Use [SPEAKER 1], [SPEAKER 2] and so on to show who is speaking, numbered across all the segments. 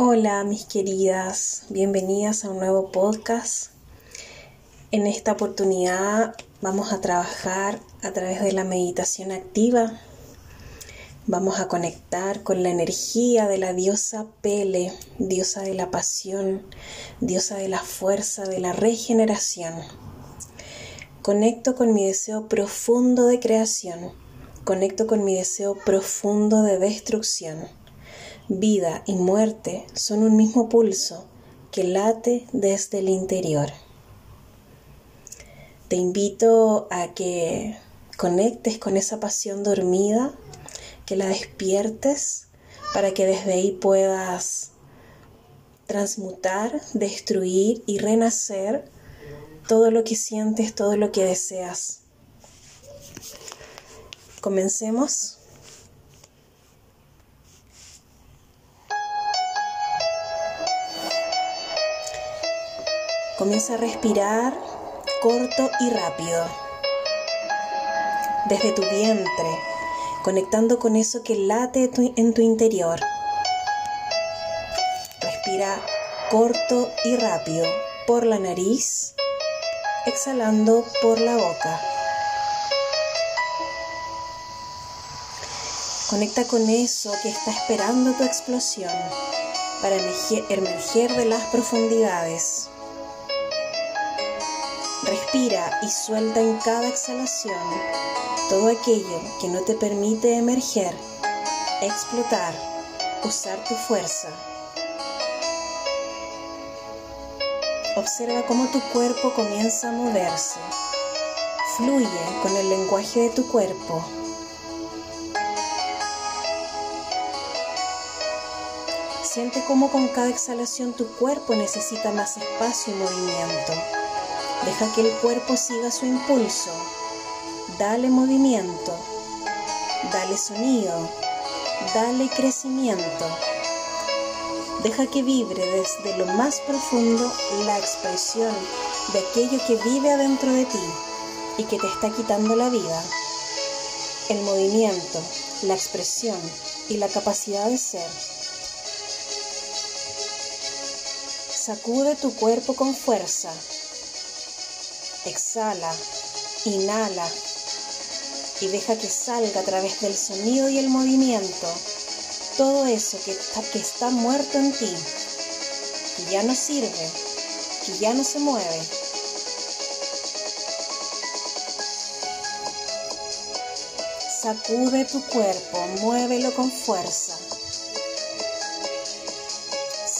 [SPEAKER 1] Hola mis queridas, bienvenidas a un nuevo podcast. En esta oportunidad vamos a trabajar a través de la meditación activa. Vamos a conectar con la energía de la diosa Pele, diosa de la pasión, diosa de la fuerza, de la regeneración. Conecto con mi deseo profundo de creación. Conecto con mi deseo profundo de destrucción. Vida y muerte son un mismo pulso que late desde el interior. Te invito a que conectes con esa pasión dormida, que la despiertes para que desde ahí puedas transmutar, destruir y renacer todo lo que sientes, todo lo que deseas. Comencemos. Comienza a respirar corto y rápido. Desde tu vientre, conectando con eso que late en tu interior. Respira corto y rápido por la nariz, exhalando por la boca. Conecta con eso que está esperando tu explosión para emerger de las profundidades. Respira y suelta en cada exhalación todo aquello que no te permite emerger, explotar, usar tu fuerza. Observa cómo tu cuerpo comienza a moverse. Fluye con el lenguaje de tu cuerpo. Siente cómo con cada exhalación tu cuerpo necesita más espacio y movimiento. Deja que el cuerpo siga su impulso. Dale movimiento. Dale sonido. Dale crecimiento. Deja que vibre desde lo más profundo la expresión de aquello que vive adentro de ti y que te está quitando la vida. El movimiento, la expresión y la capacidad de ser. Sacude tu cuerpo con fuerza Exhala, inhala y deja que salga a través del sonido y el movimiento todo eso que está, que está muerto en ti, que ya no sirve, que ya no se mueve. Sacude tu cuerpo, muévelo con fuerza.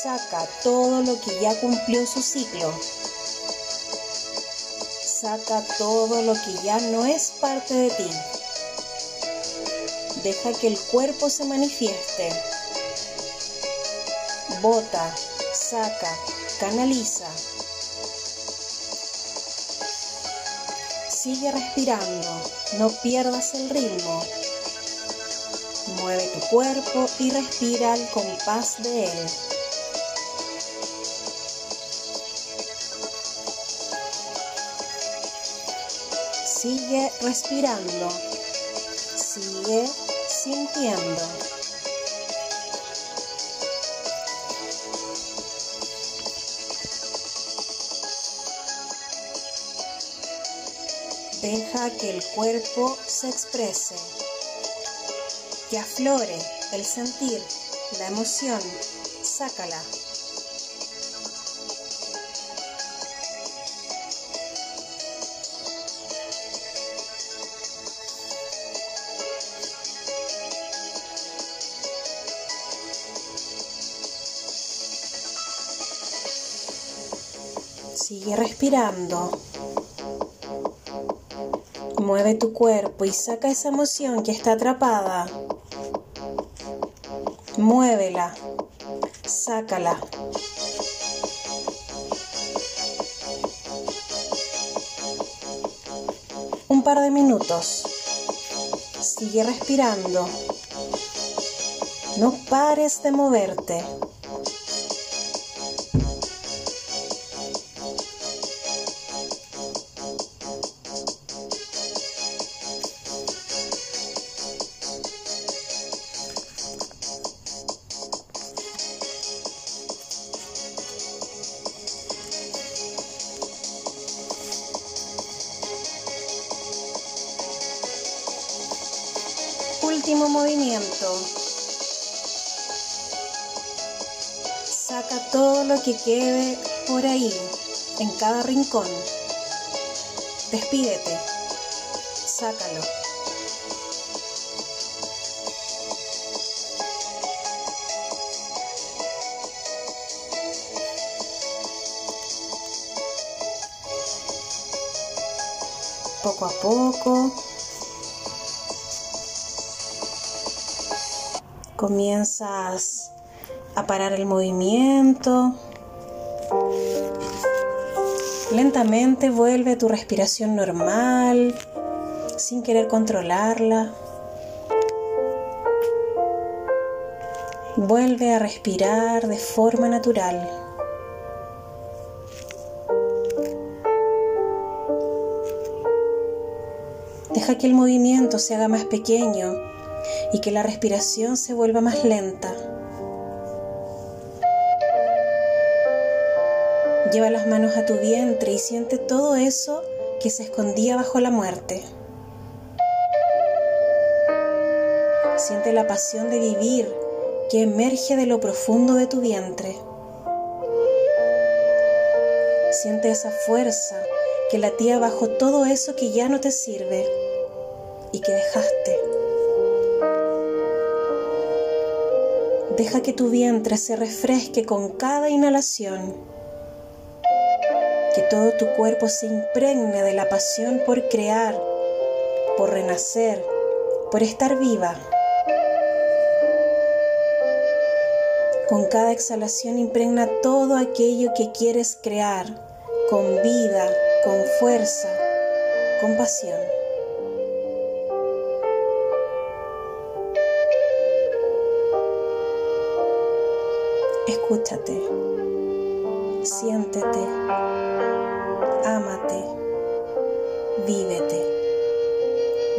[SPEAKER 1] Saca todo lo que ya cumplió su ciclo saca todo lo que ya no es parte de ti. Deja que el cuerpo se manifieste. Bota, saca, canaliza. Sigue respirando, no pierdas el ritmo. Mueve tu cuerpo y respira al compás de él. Sigue respirando. Sigue sintiendo. Deja que el cuerpo se exprese, que aflore el sentir, la emoción, sácala. Sigue respirando. Mueve tu cuerpo y saca esa emoción que está atrapada. Muévela. Sácala. Un par de minutos. Sigue respirando. No pares de moverte. Movimiento. Saca todo lo que quede por ahí, en cada rincón. Despídete. Sácalo. poco a poco. Comienzas a parar el movimiento. Lentamente vuelve tu respiración normal, sin querer controlarla. Vuelve a respirar de forma natural. Deja que el movimiento se haga más pequeño y que la respiración se vuelva más lenta. Lleva las manos a tu vientre y siente todo eso que se escondía bajo la muerte. Siente la pasión de vivir que emerge de lo profundo de tu vientre. Siente esa fuerza que latía bajo todo eso que ya no te sirve y que dejaste. Deja que tu vientre se refresque con cada inhalación, que todo tu cuerpo se impregne de la pasión por crear, por renacer, por estar viva. Con cada exhalación impregna todo aquello que quieres crear, con vida, con fuerza, con pasión. Escúchate, siéntete, ámate, vívete,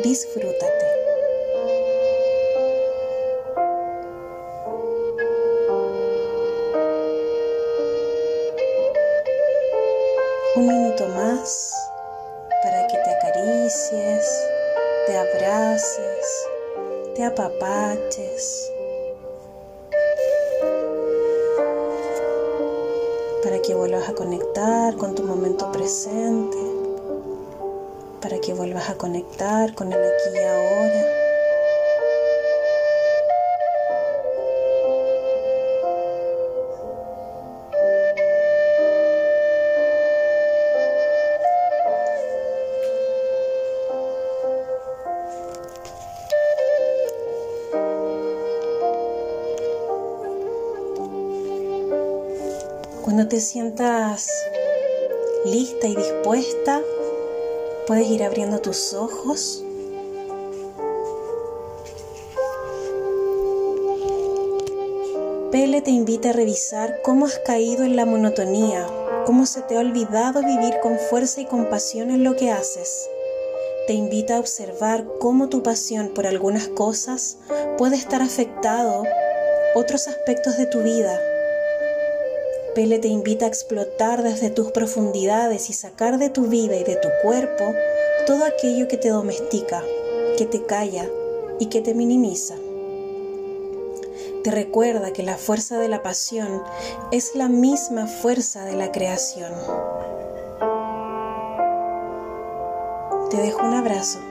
[SPEAKER 1] disfrútate. Un minuto más para que te acaricies, te abraces, te apapaches. Para que vuelvas a conectar con tu momento presente, para que vuelvas a conectar con el aquí y ahora. Te sientas lista y dispuesta, puedes ir abriendo tus ojos. Pele te invita a revisar cómo has caído en la monotonía, cómo se te ha olvidado vivir con fuerza y compasión en lo que haces. Te invita a observar cómo tu pasión por algunas cosas puede estar afectado otros aspectos de tu vida Pele te invita a explotar desde tus profundidades y sacar de tu vida y de tu cuerpo todo aquello que te domestica, que te calla y que te minimiza. Te recuerda que la fuerza de la pasión es la misma fuerza de la creación. Te dejo un abrazo.